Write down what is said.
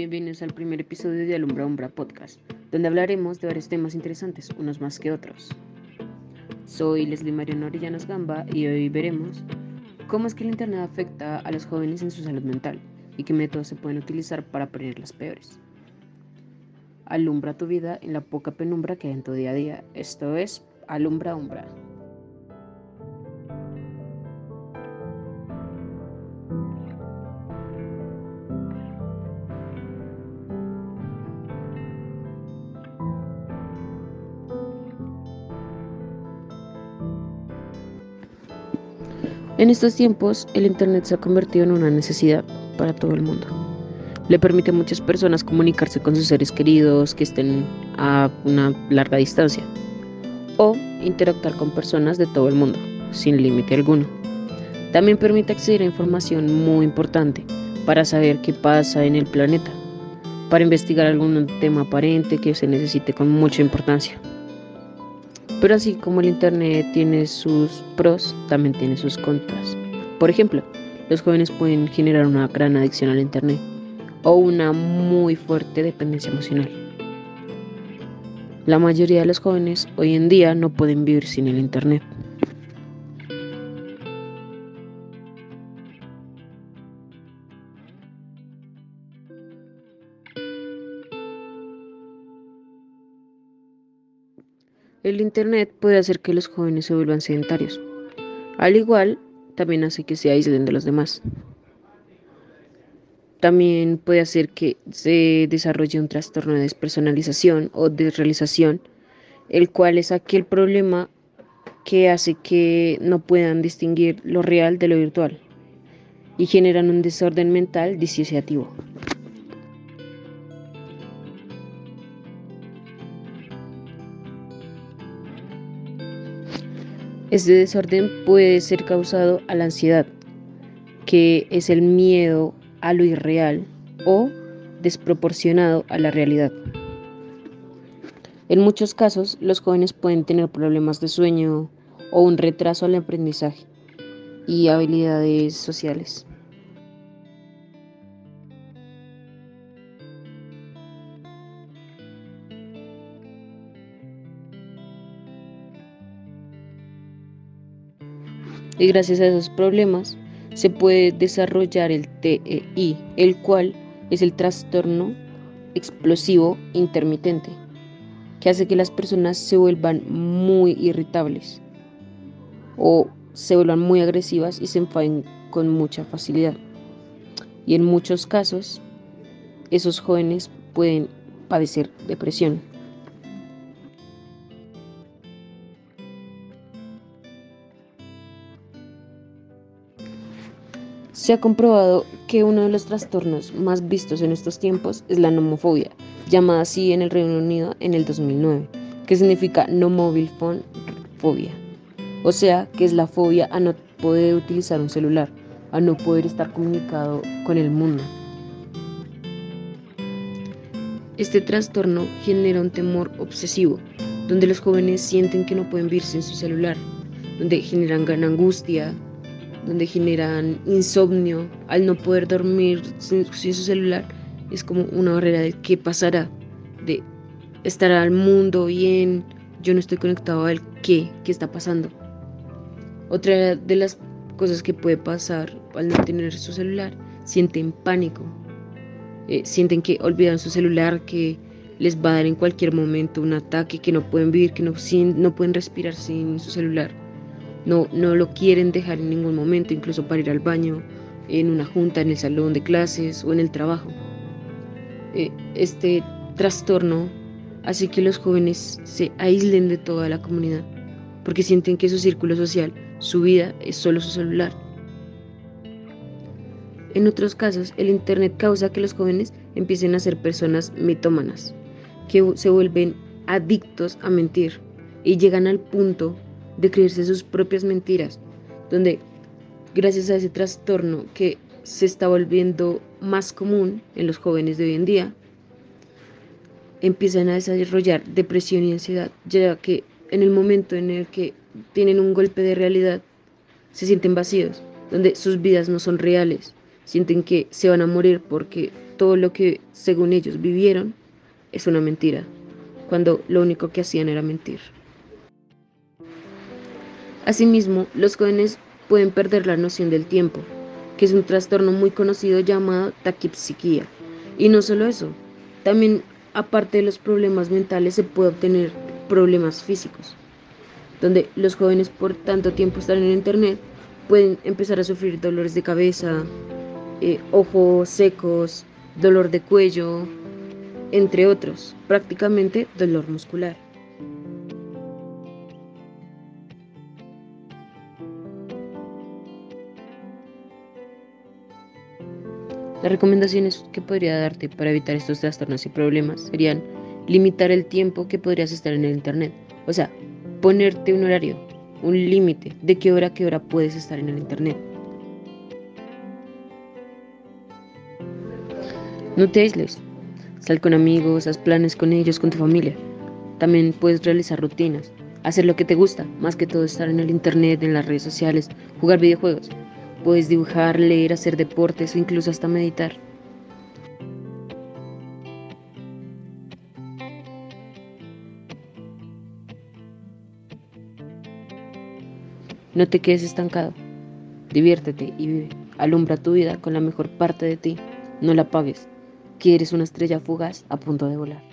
Bienvenidos al primer episodio de Alumbra Umbra Podcast, donde hablaremos de varios temas interesantes, unos más que otros. Soy Leslie Mariano Orillanos Gamba y hoy veremos cómo es que el Internet afecta a los jóvenes en su salud mental y qué métodos se pueden utilizar para prevenir las peores. Alumbra tu vida en la poca penumbra que hay en tu día a día. Esto es Alumbra Umbra. En estos tiempos, el Internet se ha convertido en una necesidad para todo el mundo. Le permite a muchas personas comunicarse con sus seres queridos que estén a una larga distancia o interactuar con personas de todo el mundo, sin límite alguno. También permite acceder a información muy importante para saber qué pasa en el planeta, para investigar algún tema aparente que se necesite con mucha importancia. Pero así como el Internet tiene sus pros, también tiene sus contras. Por ejemplo, los jóvenes pueden generar una gran adicción al Internet o una muy fuerte dependencia emocional. La mayoría de los jóvenes hoy en día no pueden vivir sin el Internet. El Internet puede hacer que los jóvenes se vuelvan sedentarios. Al igual, también hace que se aíslen de los demás. También puede hacer que se desarrolle un trastorno de despersonalización o desrealización, el cual es aquel problema que hace que no puedan distinguir lo real de lo virtual y generan un desorden mental disociativo. Este desorden puede ser causado a la ansiedad, que es el miedo a lo irreal o desproporcionado a la realidad. En muchos casos, los jóvenes pueden tener problemas de sueño o un retraso al aprendizaje y habilidades sociales. Y gracias a esos problemas se puede desarrollar el TEI, el cual es el trastorno explosivo intermitente, que hace que las personas se vuelvan muy irritables o se vuelvan muy agresivas y se enfaden con mucha facilidad. Y en muchos casos, esos jóvenes pueden padecer depresión. Se ha comprobado que uno de los trastornos más vistos en estos tiempos es la nomofobia, llamada así en el Reino Unido en el 2009, que significa no mobile phone fobia, o sea, que es la fobia a no poder utilizar un celular, a no poder estar comunicado con el mundo. Este trastorno genera un temor obsesivo, donde los jóvenes sienten que no pueden vivir sin su celular, donde generan gran angustia, donde generan insomnio al no poder dormir sin, su celular, es como una barrera de qué pasará, de estar al mundo bien, yo no estoy conectado al qué, qué está pasando. Otra de las cosas que puede pasar al no tener su celular, sienten pánico, eh, sienten que olvidan su celular, que les va a dar en cualquier momento un ataque, que no pueden vivir, que no, sin, no pueden respirar sin su celular no, no lo quieren dejar en ningún momento, incluso para ir al baño, en una junta, en el salón de clases o en el trabajo. Eh, este trastorno hace que los jóvenes se aíslen de toda la comunidad, porque sienten que su círculo social, su vida, es solo su celular. En otros casos, el Internet causa que los jóvenes empiecen a ser personas mitómanas, que se vuelven adictos a mentir y llegan al punto de creerse sus propias mentiras, donde gracias a ese trastorno que se está volviendo más común en los jóvenes de hoy en día, empiezan a desarrollar depresión y ansiedad, ya que en el momento en el que tienen un golpe de realidad, se sienten vacíos, donde sus vidas no son reales, Sienten que se van a morir porque todo lo que según ellos vivieron es una mentira, cuando lo único que hacían era mentir. Asimismo, los jóvenes pueden perder la noción del tiempo, que es un trastorno muy conocido llamado taquipsiquía. Y no solo eso, también aparte de los problemas mentales se puede obtener problemas físicos, donde los jóvenes por tanto tiempo estar en Internet pueden empezar a sufrir dolores de cabeza, eh, ojos secos, dolor de cuello, entre otros, prácticamente dolor muscular. Las recomendaciones que podría darte para evitar estos trastornos y problemas serían limitar el tiempo que podrías estar en el Internet. O sea, ponerte un horario, un límite de qué hora a qué hora puedes estar en el Internet. No te aísles. Sal con amigos, haz planes con ellos, con tu familia. También puedes realizar rutinas, hacer lo que te gusta, más que todo estar en el Internet, en las redes sociales, jugar videojuegos. Puedes dibujar, leer, hacer deportes o incluso hasta meditar. No te quedes estancado. Diviértete y vive. Alumbra tu vida con la mejor parte de ti. No la apagues, que eres una estrella fugaz a punto de volar.